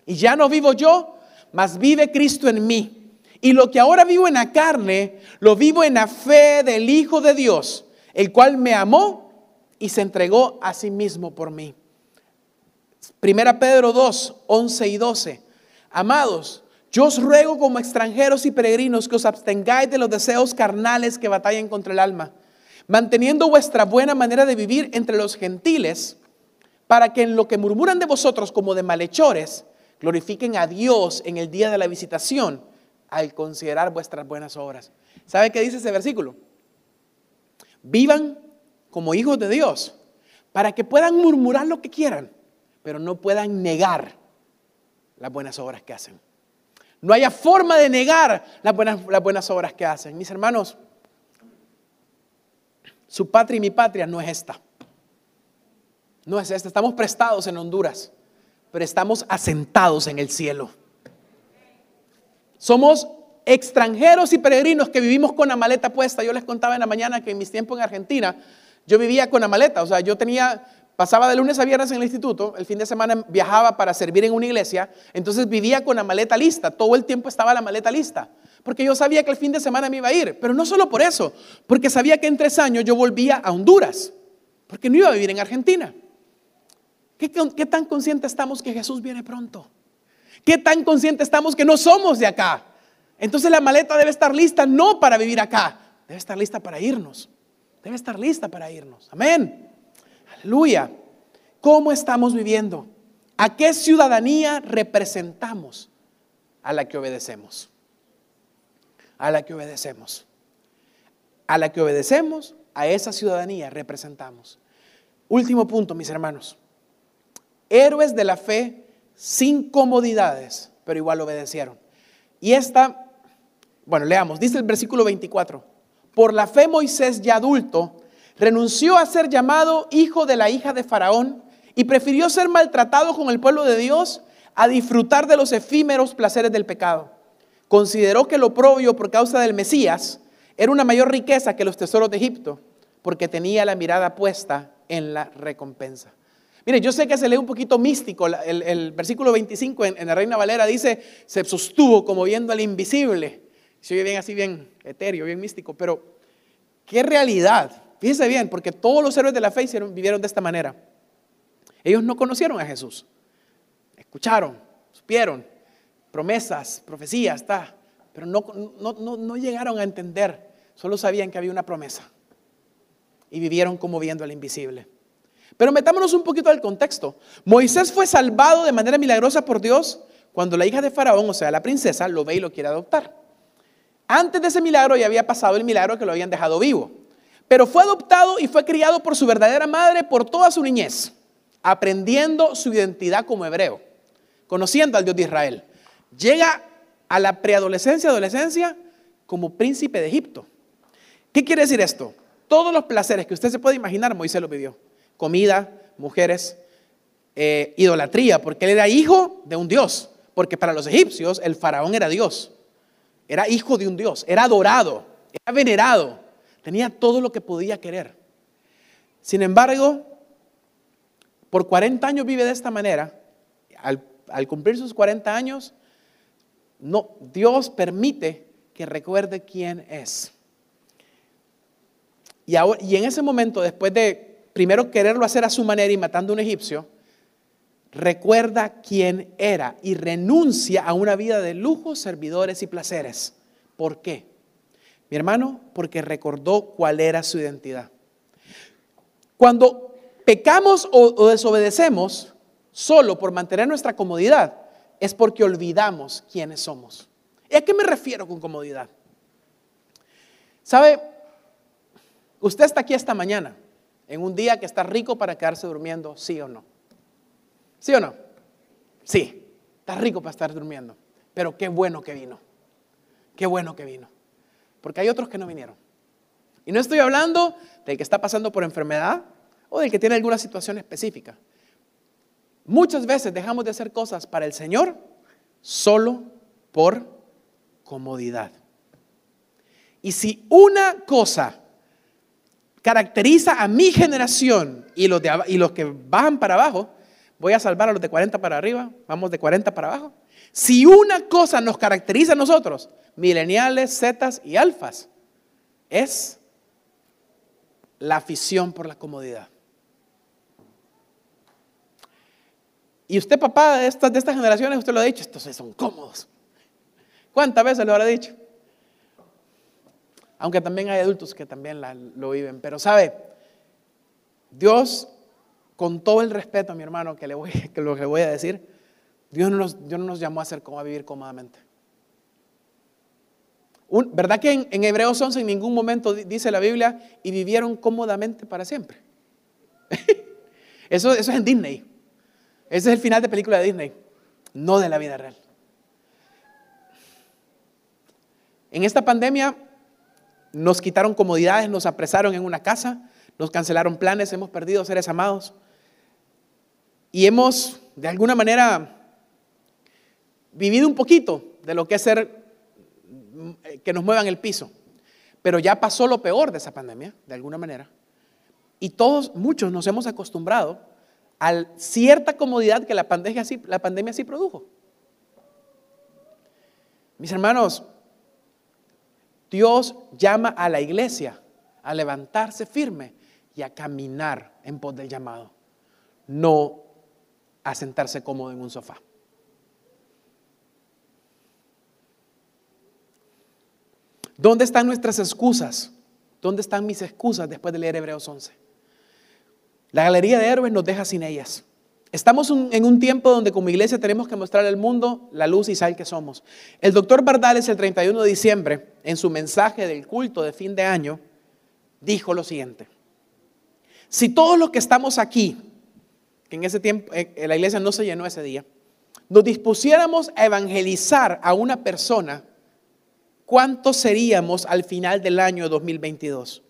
[SPEAKER 1] Y ya no vivo yo, mas vive Cristo en mí. Y lo que ahora vivo en la carne, lo vivo en la fe del Hijo de Dios, el cual me amó y se entregó a sí mismo por mí. Primera Pedro 2, 11 y 12. Amados, yo os ruego como extranjeros y peregrinos que os abstengáis de los deseos carnales que batallan contra el alma, manteniendo vuestra buena manera de vivir entre los gentiles, para que en lo que murmuran de vosotros como de malhechores, glorifiquen a Dios en el día de la visitación al considerar vuestras buenas obras. ¿Sabe qué dice ese versículo? Vivan como hijos de Dios, para que puedan murmurar lo que quieran, pero no puedan negar las buenas obras que hacen. No haya forma de negar las buenas, las buenas obras que hacen. Mis hermanos, su patria y mi patria no es esta. No es esta. Estamos prestados en Honduras, pero estamos asentados en el cielo. Somos extranjeros y peregrinos que vivimos con la maleta puesta. Yo les contaba en la mañana que en mis tiempos en Argentina, yo vivía con la maleta. O sea, yo tenía Pasaba de lunes a viernes en el instituto, el fin de semana viajaba para servir en una iglesia, entonces vivía con la maleta lista, todo el tiempo estaba la maleta lista, porque yo sabía que el fin de semana me iba a ir, pero no solo por eso, porque sabía que en tres años yo volvía a Honduras, porque no iba a vivir en Argentina. ¿Qué, tan conscientes estamos que Jesús viene pronto? ¿Qué tan conscientes estamos que no somos de acá? Entonces la maleta debe estar lista no para vivir acá, debe estar lista para irnos, debe estar lista para irnos. Amén. Aleluya. ¿Cómo estamos viviendo? ¿A qué ciudadanía representamos? A la que obedecemos. A la que obedecemos. A la que obedecemos, a esa ciudadanía representamos. Último punto, mis hermanos. Héroes de la fe sin comodidades, pero igual obedecieron. Y esta, bueno, leamos, dice el versículo 24. Por la fe Moisés ya adulto renunció a ser llamado hijo de la hija de Faraón y prefirió ser maltratado con el pueblo de Dios a disfrutar de los efímeros placeres del pecado. Consideró que lo propio por causa del Mesías era una mayor riqueza que los tesoros de Egipto, porque tenía la mirada puesta en la recompensa. Mire, yo sé que se lee un poquito místico, el, versículo 25 en, la Reina Valera dice, se sostuvo como viendo al invisible. Se oye bien así, bien etéreo, bien místico, pero qué realidad Fíjense bien, porque todos los héroes de la fe vivieron de esta manera. Ellos no conocieron a Jesús. Escucharon, supieron, promesas, profecías, está, pero no, no, llegaron a entender. Solo sabían que había una promesa. Y vivieron como viendo al invisible. Pero metámonos un poquito al contexto. Moisés fue salvado de manera milagrosa por Dios cuando la hija de Faraón, o sea, la princesa, lo ve y lo quiere adoptar. Antes de ese milagro ya había pasado el milagro que lo habían dejado vivo. Pero fue adoptado y fue criado por su verdadera madre por toda su niñez, aprendiendo su identidad como hebreo, conociendo al Dios de Israel. Llega a la preadolescencia, adolescencia, como príncipe de Egipto. ¿Qué quiere decir esto? Todos los placeres que usted se puede imaginar, Moisés lo pidió. Comida, mujeres, eh, idolatría, porque él era hijo de un Dios. Porque para los egipcios el faraón era Dios. Era hijo de un Dios, era adorado, era venerado. Tenía todo lo que podía querer. Sin embargo, por 40 años vive de esta manera. Al, cumplir sus 40 años, no, Dios permite que recuerde quién es. Y, y en ese momento, después de primero quererlo hacer a su manera y matando a un egipcio, recuerda quién era y renuncia a una vida de lujos, servidores y placeres. ¿Por qué? Mi hermano, porque recordó cuál era su identidad. Cuando pecamos o, desobedecemos solo por mantener nuestra comodidad, es porque olvidamos quiénes somos. ¿Y a qué me refiero con comodidad? ¿Sabe? Usted está aquí esta mañana, en un día que está rico para quedarse durmiendo, sí o no. ¿Sí o no? Sí, está rico para estar durmiendo. Pero qué bueno que vino. Qué bueno que vino porque hay otros que no vinieron. Y no estoy hablando del que está pasando por enfermedad o del que tiene alguna situación específica. Muchas veces dejamos de hacer cosas para el Señor solo por comodidad. Y si una cosa caracteriza a mi generación y los, y los que bajan para abajo, voy a salvar a los de 40 para arriba, vamos de 40 para abajo. Si una cosa nos caracteriza a nosotros, mileniales, zetas y alfas, es la afición por la comodidad. Y usted, papá, de estas, de estas generaciones, usted lo ha dicho, estos son cómodos. ¿Cuántas veces lo habrá dicho? Aunque también hay adultos que también lo viven. Pero sabe, Dios, con todo el respeto, mi hermano, que, le voy, *laughs* que lo que voy a decir, Dios no nos, Dios no nos llamó a, hacer, a vivir cómodamente. ¿Verdad que en, en, Hebreos 11 en ningún momento dice la Biblia y vivieron cómodamente para siempre? *laughs* eso, eso es en Disney. Ese es el final de película de Disney, no de la vida real. En esta pandemia nos quitaron comodidades, nos apresaron en una casa, nos cancelaron planes, hemos perdido seres amados y hemos, de alguna manera, vivido un poquito de lo que es ser que nos muevan el piso. Pero ya pasó lo peor de esa pandemia, de alguna manera. Y todos, muchos nos hemos acostumbrado a cierta comodidad que la pandemia la pandemia sí produjo. Mis hermanos, Dios llama a la iglesia a levantarse firme y a caminar en pos del llamado, no a sentarse cómodo en un sofá. ¿Dónde están nuestras excusas? ¿Dónde están mis excusas después de leer Hebreos 11? La galería de héroes nos deja sin ellas. Estamos en un tiempo donde como iglesia tenemos que mostrar al mundo la luz y sal que somos. El doctor Bardales el 31 de diciembre, en su mensaje del culto de fin de año, dijo lo siguiente. Si todos los que estamos aquí, que en ese tiempo eh, la iglesia no se llenó ese día, nos dispusiéramos a evangelizar a una persona, ¿cuántos seríamos al final del año 2022?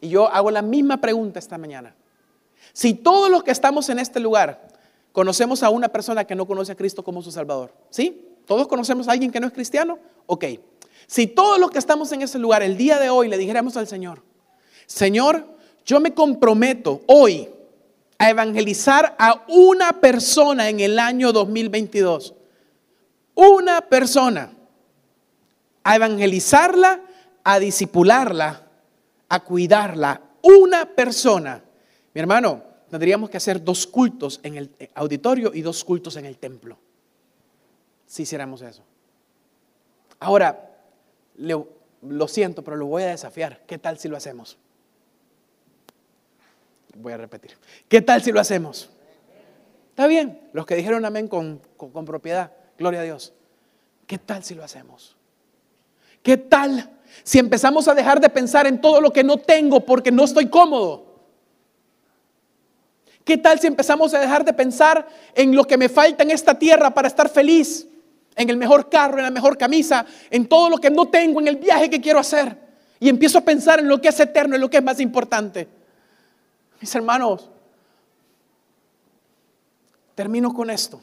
[SPEAKER 1] Y yo hago la misma pregunta esta mañana. Si todos los que estamos en este lugar conocemos a una persona que no conoce a Cristo como su Salvador, ¿sí? ¿Todos conocemos a alguien que no es cristiano? Ok. Si todos los que estamos en ese lugar el día de hoy le dijéramos al Señor, Señor, yo me comprometo hoy a evangelizar a una persona en el año 2022. Una persona. A evangelizarla, a disipularla, a cuidarla. Una persona. Mi hermano, tendríamos que hacer dos cultos en el auditorio y dos cultos en el templo. Si hiciéramos eso. Ahora, lo siento, pero lo voy a desafiar. ¿Qué tal si lo hacemos? Voy a repetir. ¿Qué tal si lo hacemos? Está bien, los que dijeron amén con, con propiedad, gloria a Dios. ¿Qué tal si lo hacemos? ¿Qué tal si empezamos a dejar de pensar en todo lo que no tengo porque no estoy cómodo? ¿Qué tal si empezamos a dejar de pensar en lo que me falta en esta tierra para estar feliz? En el mejor carro, en la mejor camisa, en todo lo que no tengo, en el viaje que quiero hacer. Y empiezo a pensar en lo que es eterno, en lo que es más importante. Mis hermanos, termino con esto.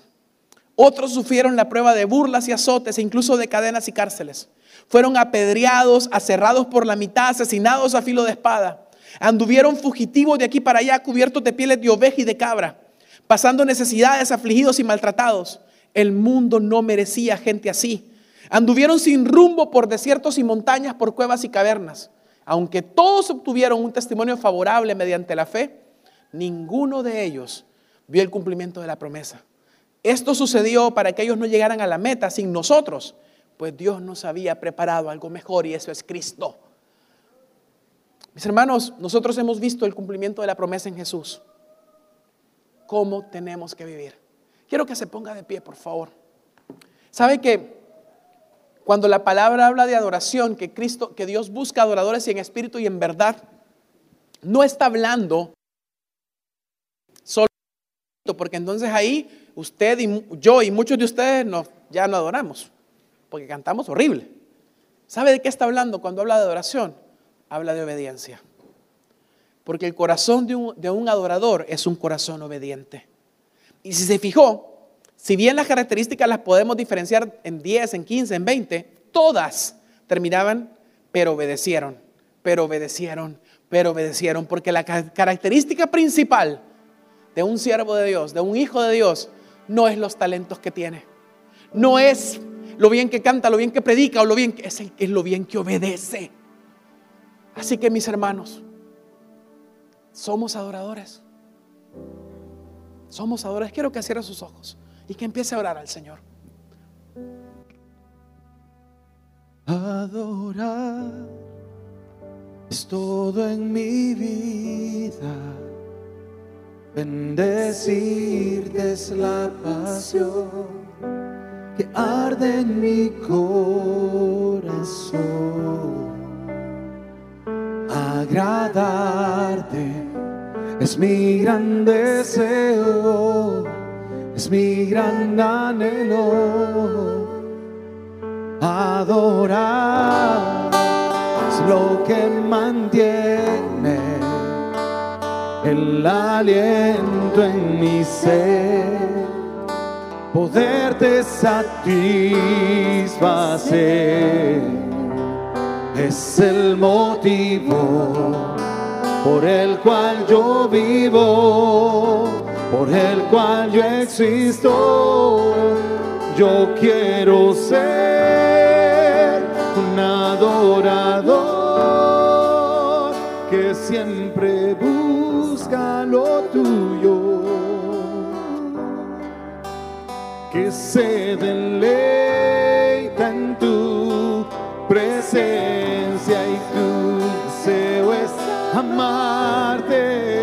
[SPEAKER 1] Otros sufrieron la prueba de burlas y azotes, incluso de cadenas y cárceles. Fueron apedreados, aserrados por la mitad, asesinados a filo de espada. Anduvieron fugitivos de aquí para allá, cubiertos de pieles de oveja y de cabra, pasando necesidades, afligidos y maltratados. El mundo no merecía gente así. Anduvieron sin rumbo por desiertos y montañas, por cuevas y cavernas. Aunque todos obtuvieron un testimonio favorable mediante la fe, ninguno de ellos vio el cumplimiento de la promesa. Esto sucedió para que ellos no llegaran a la meta sin nosotros, pues Dios nos había preparado algo mejor y eso es Cristo. Mis hermanos, nosotros hemos visto el cumplimiento de la promesa en Jesús. ¿Cómo tenemos que vivir? Quiero que se ponga de pie, por favor. ¿Sabe que cuando la palabra habla de adoración, que Cristo, que Dios busca adoradores y en espíritu y en verdad, no está hablando solo porque entonces ahí usted y yo y muchos de ustedes ya no adoramos, porque cantamos horrible. ¿Sabe de qué está hablando cuando habla de adoración? Habla de obediencia. Porque el corazón de un, adorador es un corazón obediente. Y si se fijó, si bien las características las podemos diferenciar en 10, en 15, en 20, todas terminaban, pero obedecieron, pero obedecieron, pero obedecieron, porque la característica principal de un siervo de Dios, de un hijo de Dios, no es los talentos que tiene, no es lo bien que canta, lo bien que predica o lo bien que es, es lo bien que obedece. Así que mis hermanos, somos adoradores. Somos adoradores. Quiero que cierre sus ojos y que empiece a orar al Señor.
[SPEAKER 2] Adorar es todo en mi vida. Bendecirte es la pasión que arde en mi corazón. Agradarte. Es mi gran deseo, es mi gran anhelo. Adorar. Es lo que mantiene el aliento en mi ser, poderte satisfacer es el motivo por el cual yo vivo, por el cual yo existo. Yo quiero ser un adorador que siempre busca lo tuyo, que se deleita en tu presencia y tu deseo es amarte.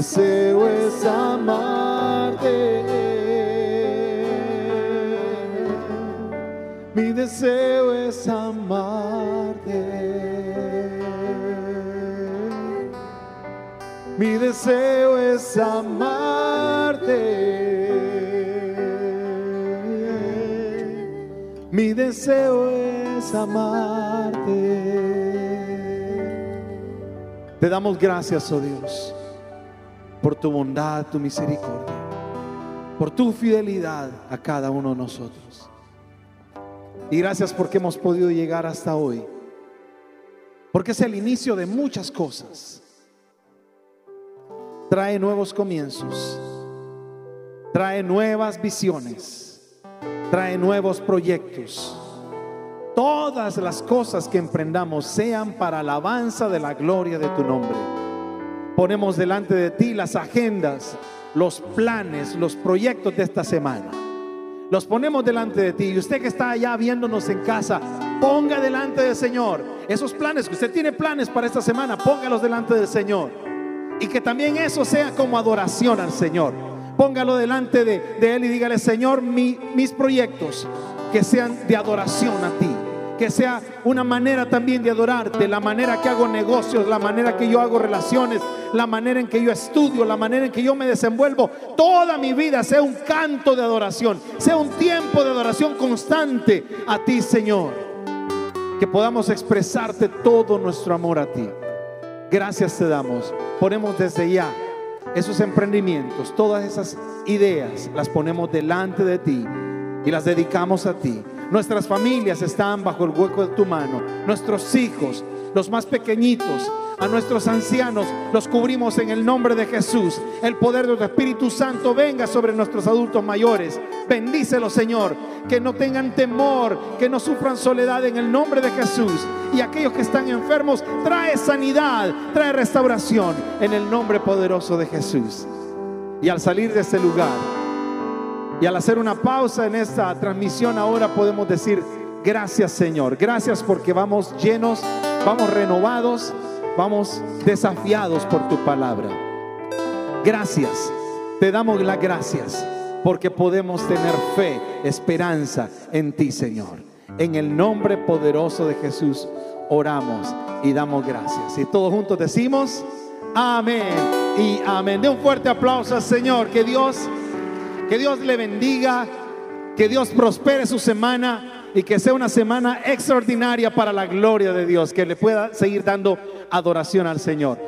[SPEAKER 2] Deseo es amarte. Mi deseo es amarte. Mi deseo es amarte. Mi deseo es amarte. Te damos gracias, oh Dios, por tu bondad, tu misericordia, por tu fidelidad a cada uno de nosotros. Y gracias porque hemos podido llegar hasta hoy, porque es el inicio de muchas cosas. Trae nuevos comienzos, trae nuevas visiones, trae nuevos proyectos. Todas las cosas que emprendamos sean para alabanza de la gloria de tu nombre. Ponemos delante de ti las agendas, los planes, los proyectos de esta semana. Los ponemos delante de ti. Y usted que está allá viéndonos en casa, ponga delante del Señor esos planes, que usted tiene planes para esta semana, póngalos delante del Señor. Y que también eso sea como adoración al Señor. Póngalo delante de, de Él y dígale, Señor, mi- mis proyectos que sean de adoración a ti. Que sea una manera también de adorarte, la manera que hago negocios, la manera que yo hago relaciones, la manera en que yo estudio, la manera en que yo me desenvuelvo. Toda mi vida sea un canto de adoración, sea un tiempo de adoración constante a ti, Señor. Que podamos expresarte todo nuestro amor a ti. Gracias te damos. Ponemos desde ya esos emprendimientos, todas esas ideas, las ponemos delante de ti y las dedicamos a ti. Nuestras familias están bajo el hueco de tu mano. Nuestros hijos, los más pequeñitos, a nuestros ancianos, los cubrimos en el nombre de Jesús. El poder de tu Espíritu Santo venga sobre nuestros adultos mayores. Bendícelos, Señor. Que no tengan temor, que no sufran soledad en el nombre de Jesús. Y aquellos que están enfermos, trae sanidad, trae restauración en el nombre poderoso de Jesús. Y al salir de este lugar, y al hacer una pausa en esta transmisión ahora podemos decir, gracias Señor, gracias porque vamos llenos, vamos renovados, vamos desafiados por tu palabra. Gracias, te damos las gracias porque podemos tener fe, esperanza en ti Señor. En el nombre poderoso de Jesús oramos y damos gracias. Y todos juntos decimos, amén y amén. De un fuerte aplauso al Señor. Que Dios, que Dios le bendiga, que Dios prospere su semana y que sea una semana extraordinaria para la gloria de Dios, que le pueda seguir dando adoración al Señor.